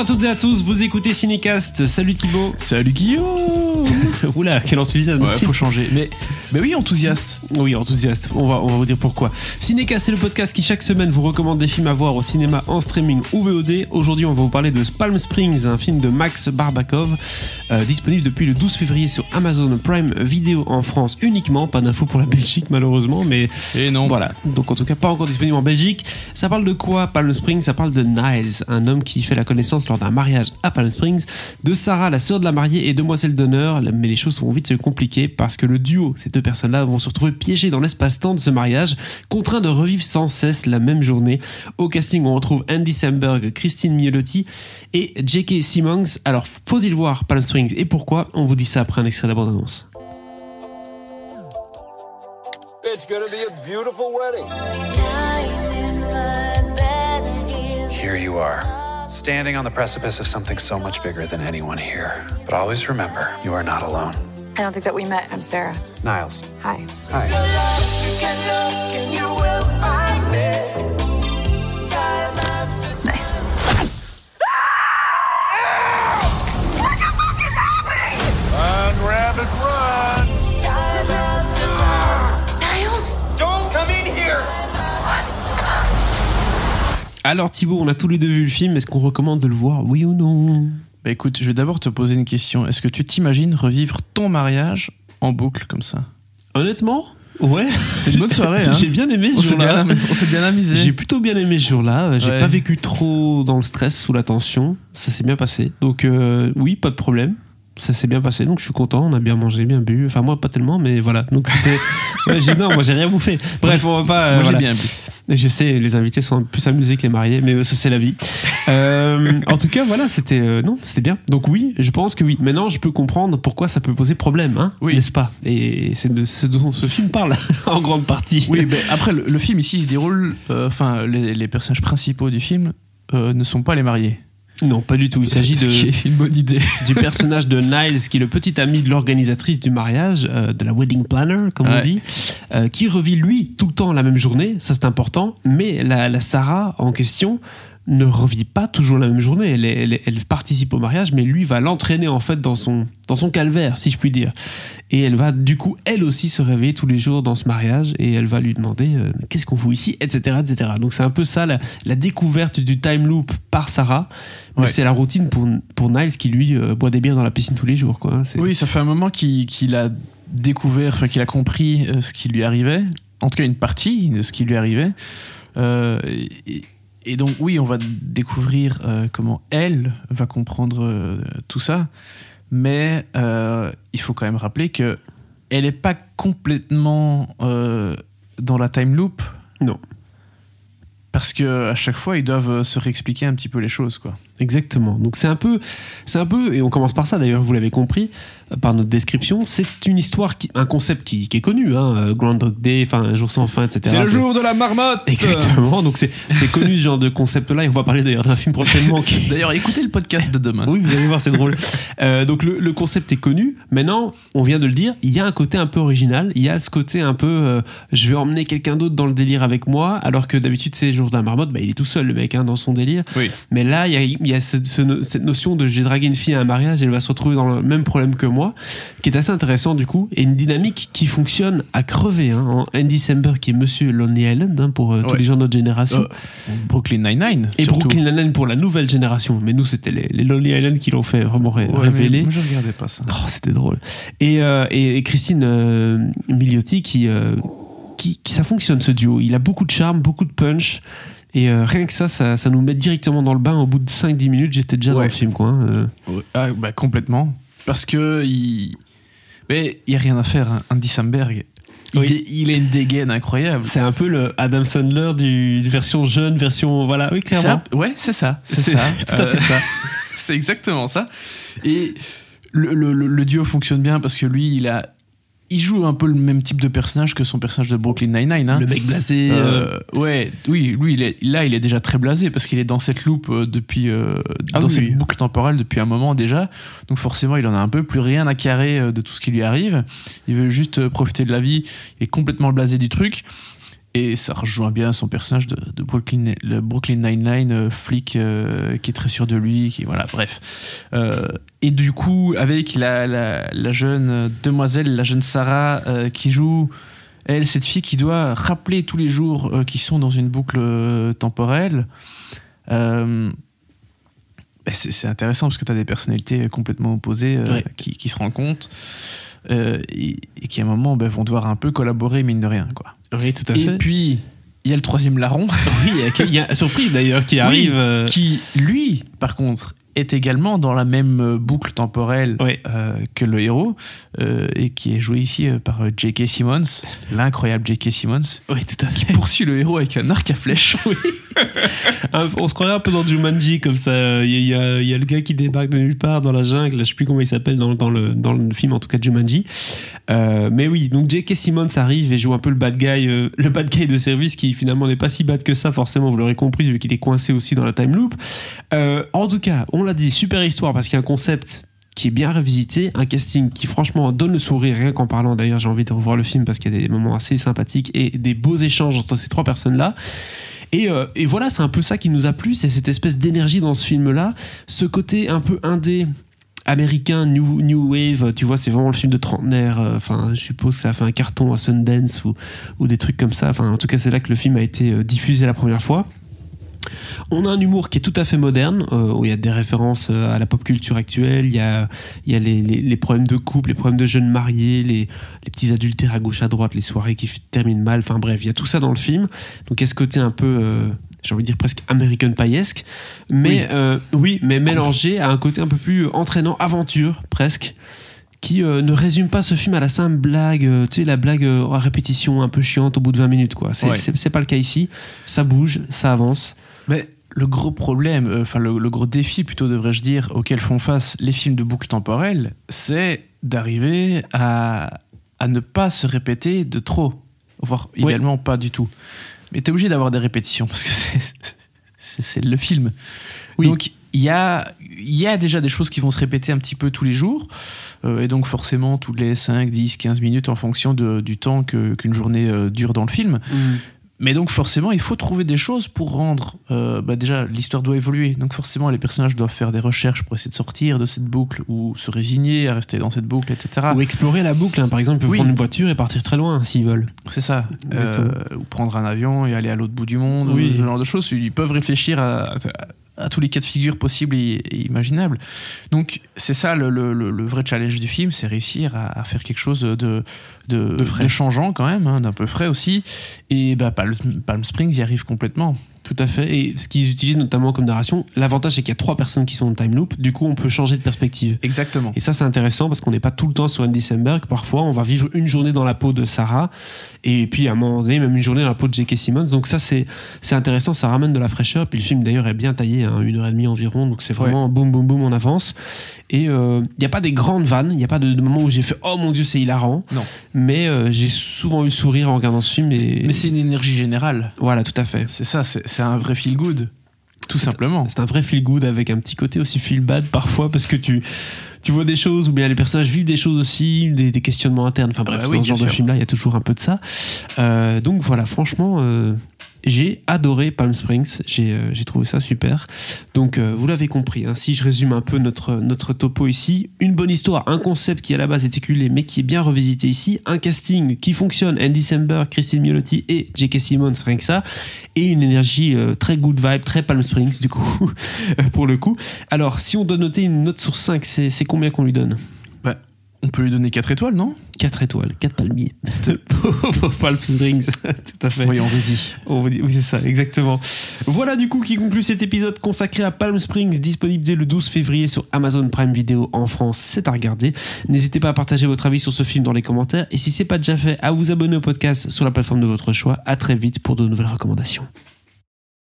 à toutes et à tous, vous écoutez Cinécast. Salut Thibaut. Salut Guillaume Oula, quel enthousiasme. Ouais, faut changer. Mais, mais oui, enthousiaste. Oui, enthousiaste. On va, on va vous dire pourquoi. Cinécast, c'est le podcast qui chaque semaine vous recommande des films à voir au cinéma, en streaming ou VOD. Aujourd'hui, on va vous parler de Palm Springs, un film de Max Barbakov, euh, disponible depuis le 12 février sur Amazon Prime Video en France uniquement. Pas d'infos pour la Belgique, malheureusement, mais Et non. voilà. Donc en tout cas, pas encore disponible en Belgique. Ça parle de quoi Palm Springs? Ça parle de Niles, un homme qui fait la connaissance lors d'un mariage à Palm Springs de Sarah, la sœur de la mariée et demoiselle d'honneur. Mais les choses vont vite se compliquer parce que le duo, ces deux personnes-là, vont se retrouver piégés dans l'espace-temps de ce mariage, contraints de revivre sans cesse la même journée. Au casting, on retrouve Andy Samberg, Christine Mielotti et J.K. Simmons. Alors, faut-il voir Palm Springs et pourquoi? On vous dit ça après un extrait de la bande-annonce. It's gonna be a beautiful wedding. Here you are, standing on the precipice of something so much bigger than anyone here. But always remember, you are not alone. I don't think that we met. I'm Sarah. Niles. Hi. Hi. Alors Thibaut, on a tous les deux vu le film. Est-ce qu'on recommande de le voir Oui ou non? Bah écoute, je vais d'abord te poser une question. Est-ce que tu t'imagines revivre ton mariage en boucle comme ça? Honnêtement Ouais. C'était une bonne soirée, hein J'ai bien aimé ce jour-là. on s'est bien amusé. J'ai plutôt bien aimé ce jour-là. J'ai Ouais. pas vécu trop dans le stress, sous la tension. Ça s'est bien passé. Donc euh, oui, pas de problème. Ça s'est bien passé, donc je suis content. On a bien mangé, bien bu. Enfin moi pas tellement, mais voilà. Donc c'était. Ouais, j'ai- non, moi j'ai rien bouffé. Bref, on va pas. euh, Moi voilà. j'ai bien bu. Je sais, les invités sont plus amusés que les mariés, mais ça c'est la vie. Euh, en tout cas, voilà, c'était euh, non, c'était bien. Donc oui, je pense que oui. Maintenant, je peux comprendre pourquoi ça peut poser problème, hein, Oui. n'est-ce pas? Et c'est de ce dont ce film parle en grande partie. Oui, mais après, le, le film ici il se déroule. Enfin, les, les personnages principaux du film ne sont pas les mariés. Non, pas du tout. Il s'agit de est une bonne idée. du personnage de Niles, qui est le petit ami de l'organisatrice du mariage, euh, de la wedding planner, comme on dit, euh, qui revit lui tout le temps la même journée, ça c'est important, mais la, la Sarah en question ne revit pas toujours la même journée. Elle, participe au mariage, mais lui va l'entraîner en fait dans son, dans son calvaire, si je puis dire. Et elle va du coup, elle aussi, se réveiller tous les jours dans ce mariage et elle va lui demander euh, qu'est-ce qu'on fout ici, etc. etc. Donc c'est un peu ça la, la découverte du time loop par Sarah. Mais Ouais. c'est la routine pour, pour Niles qui lui euh, boit des bières dans la piscine tous les jours. Quoi. hein. Oui, ça fait un moment qu'il a découvert, qu'il a compris euh, ce qui lui arrivait, en tout cas une partie de ce qui lui arrivait. Et, et donc oui, on va découvrir euh, comment elle va comprendre euh, tout ça, mais euh, il faut quand même rappeler que elle n'est pas complètement dans la time loop. Non. Parce que à chaque fois, ils doivent se réexpliquer un petit peu les choses, quoi. Exactement. Donc c'est un peu, c'est un peu, et on commence par ça d'ailleurs, vous l'avez compris euh, par notre description, c'est une histoire, qui, un concept qui, qui est connu, hein, euh, Groundhog Day, enfin un jour sans fin, etc. de la marmotte Exactement. Donc c'est, c'est connu ce genre de concept-là. Et on va parler d'ailleurs d'un film prochainement qui, D'ailleurs, écoutez le podcast de demain. Oui, vous allez voir, c'est drôle. Euh, donc le, le concept est connu. Maintenant, on vient de le dire, il y a un côté un peu original. Il y a ce côté un peu, euh, je vais emmener quelqu'un d'autre dans le délire avec moi, alors que d'habitude, c'est jour d'un marmotte, bah, il est tout seul le mec hein, dans son délire. Oui. Mais là, il y a, il y a ce- ce no- cette notion de j'ai dragué une fille à un mariage, elle va se retrouver dans le même problème que moi, qui est assez intéressant du coup, et une dynamique qui fonctionne à crever. Hein, en Andy Samberg qui est Monsieur Lonely Island hein, pour euh, tous les gens de notre génération. Euh, Brooklyn Nine-Nine. et surtout. Brooklyn Nine-Nine pour la nouvelle génération. Mais nous, c'était les, les Lonely Island qui l'ont fait vraiment ré- Ouais, révéler. Moi, je regardais pas ça. Oh, c'était drôle. Et, euh, et, et Christine Milioti, qui, qui, qui- ça fonctionne ce duo. Il a beaucoup de charme, beaucoup de punch. Et euh, rien que ça, ça, ça nous met directement dans le bain. Au bout de 5-10 minutes, j'étais déjà dans le film. Quoi, hein. Euh, Ouais, ah, bah, complètement. Parce que il. Mais il n'y a rien à faire, hein. Andy Samberg. Il, Oui. il a une dégaine incroyable. C'est un peu le Adam Sandler du version jeune, version. Voilà, oui, clairement. un- Ouais, c'est ça. C'est ça. tout à fait ça. c'est exactement ça. Et le- le- le duo fonctionne bien parce que lui, il a. Il joue un peu le même type de personnage que son personnage de Brooklyn Nine-Nine. hein. Le mec blasé. euh, Euh, ouais, oui, lui, il est, là, il est déjà très blasé parce qu'il est dans cette loupe euh, depuis, euh, Ah dans oui, cette boucle temporelle depuis un moment déjà. Donc forcément, il en a un peu plus rien à carrer de tout ce qui lui arrive. Il veut juste profiter de la vie. Il est complètement blasé du truc. Et ça rejoint bien son personnage de, de Brooklyn, le Brooklyn Nine-Nine, euh, flic euh, qui est très sûr de lui, qui voilà, bref. Euh, et du coup, avec la, la, la jeune demoiselle, la jeune Sarah, qui joue, elle, cette fille qui doit rappeler tous les jours qu'ils sont dans une boucle temporelle. Ben, c'est intéressant parce que tu as des personnalités complètement opposées Ouais. qui, qui se rencontrent euh, et, et qui à un moment ben, vont devoir un peu collaborer, mine de rien. Quoi. Oui, tout à Et fait. puis, il y a le troisième larron oui, il y a- il y a surprise d'ailleurs qui arrive. euh, qui, lui, par contre, est également dans la même euh, boucle temporelle Ouais. euh, que le héros euh, et qui est joué ici par J.K. Simmons, l'incroyable J.K. Simmons, Oui, tout à qui fait. poursuit le héros avec un arc à flèche. Un- On se croirait un peu dans Jumanji comme ça. Il y, a- il y a, le gars qui débarque de nulle part dans la jungle. Je sais plus comment il s'appelle dans, dans le, dans le film, en tout cas Jumanji. Euh, mais oui, donc J.K. Simmons arrive et joue un peu le bad guy, le bad guy de service qui finalement n'est pas si bad que ça, forcément, vous l'aurez compris, vu qu'il est coincé aussi dans la time loop. En tout cas, on l'a dit, super histoire parce qu'il y a un concept qui est bien revisité, un casting qui franchement donne le sourire rien qu'en parlant. D'ailleurs, j'ai envie de revoir le film parce qu'il y a des moments assez sympathiques et des beaux échanges entre ces trois personnes-là. Et, euh, voilà, c'est un peu ça qui nous a plu, c'est cette espèce d'énergie dans ce film-là, ce côté un peu indé américain, new, new wave, tu vois, c'est vraiment le film de trentenaire. euh, Enfin, je suppose que ça a fait un carton à Sundance ou, ou des trucs comme ça. Enfin, en tout cas, c'est là que le film a été euh, diffusé la première fois. On a un humour qui est tout à fait moderne, euh, où il y a des références euh, à la pop culture actuelle, il y a, il y a les, les- les problèmes de couple, les problèmes de jeunes mariés, les, les petits adultères à gauche à droite, les soirées qui terminent mal, enfin bref, il y a tout ça dans le film. Donc il y a ce côté un peu, euh, j'ai envie de dire presque American Pie-esque, mais Oui. euh, oui, mais mélangé à un côté un peu plus entraînant, aventure presque qui euh, ne résume pas ce film à la simple blague, euh, tu sais, la blague euh, à répétition un peu chiante au bout de 20 minutes, quoi. C'est Ouais. c'est- c'est pas le cas ici. Ça bouge, ça avance. Mais le gros problème, euh, enfin le, le gros défi plutôt devrais-je dire, auquel font face les films de boucle temporelle, c'est d'arriver à, à ne pas se répéter de trop, voire Oui. idéalement pas du tout. Mais t'es obligé d'avoir des répétitions parce que c'est- le film. Oui. Donc il y a, y a déjà des choses qui vont se répéter un petit peu tous les jours. euh, et donc forcément toutes les 5, 10, 15 minutes en fonction de- du temps qu'une journée euh, dure dans le film. Mais donc forcément, il faut trouver des choses pour rendre... euh, bah déjà, l'histoire doit évoluer. Donc forcément, les personnages doivent faire des recherches pour essayer de sortir de cette boucle ou se résigner à rester dans cette boucle, etc. Ou explorer la boucle, hein. par exemple, ils peuvent Oui. prendre une voiture et partir très loin s'ils veulent. C'est ça. Euh, ou prendre un avion et aller à l'autre bout du monde. Oui. Ce genre de choses. Ils peuvent réfléchir à, à- à tous les cas de figure possibles et, et imaginables. Donc c'est ça le, le- le- le vrai challenge du film, c'est réussir à, à faire quelque chose de, de, changeant quand même, hein, d'un peu frais aussi. Et bah, Palm, Palm Springs y arrive complètement. Tout à fait. Et ce qu'ils utilisent notamment comme narration, l'avantage c'est qu'il y a trois personnes qui sont en time loop. Du coup, on peut changer de perspective. Exactement. Et ça, c'est intéressant parce qu'on n'est pas tout le temps sur Andy Samberg. Parfois, on va vivre une journée dans la peau de Sarah et puis à un moment donné, même une journée dans la peau de J.K. Simmons. Donc ça, c'est c'est intéressant. Ça ramène de la fraîcheur. Puis le film d'ailleurs est bien taillé, hein, une heure et demie environ. Donc c'est vraiment boum boum boum, on avance. Et il n'y a pas des grandes vannes. Il n'y a pas de, de moments où j'ai fait oh mon dieu, c'est hilarant. Non. Mais euh, j'ai souvent eu le sourire en regardant ce film. Et Mais c'est une énergie générale. voilà, tout à fait. C'est ça, c'est c'est un vrai feel good. Tout simplement. C'est un vrai feel good avec un petit côté aussi feel bad parfois parce que tu, tu vois des choses ou bien les personnages vivent des choses aussi, des, des questionnements internes. Enfin bref, bah oui, dans ce genre de film-là, il y a toujours un peu de ça. Euh, donc voilà, franchement, euh, j'ai adoré Palm Springs. J'ai euh, trouvé ça super. Donc euh, vous l'avez compris, hein, si je résume un peu notre, topo ici, une bonne histoire, un concept qui à la base est éculé mais qui est bien revisité ici, un casting qui fonctionne, Andy Samberg, Christine Miolotti et J.K. Simmons, rien que ça, et une énergie euh, très good vibe, très Palm Springs du coup, pour le coup. Alors si on doit noter une note sur 5, c'est combien qu'on lui donne? On peut lui donner 4 étoiles, non? 4 étoiles, 4 palmiers. Pour Palm Springs, tout à fait. Oui, on le dit. On vous dit- oui, c'est ça, exactement. Voilà du coup qui conclut cet épisode consacré à Palm Springs, disponible dès le 12 février sur Amazon Prime Video en France. C'est à regarder. N'hésitez pas à partager votre avis sur ce film dans les commentaires et si c'est pas déjà fait, à vous abonner au podcast sur la plateforme de votre choix. À très vite pour de nouvelles recommandations.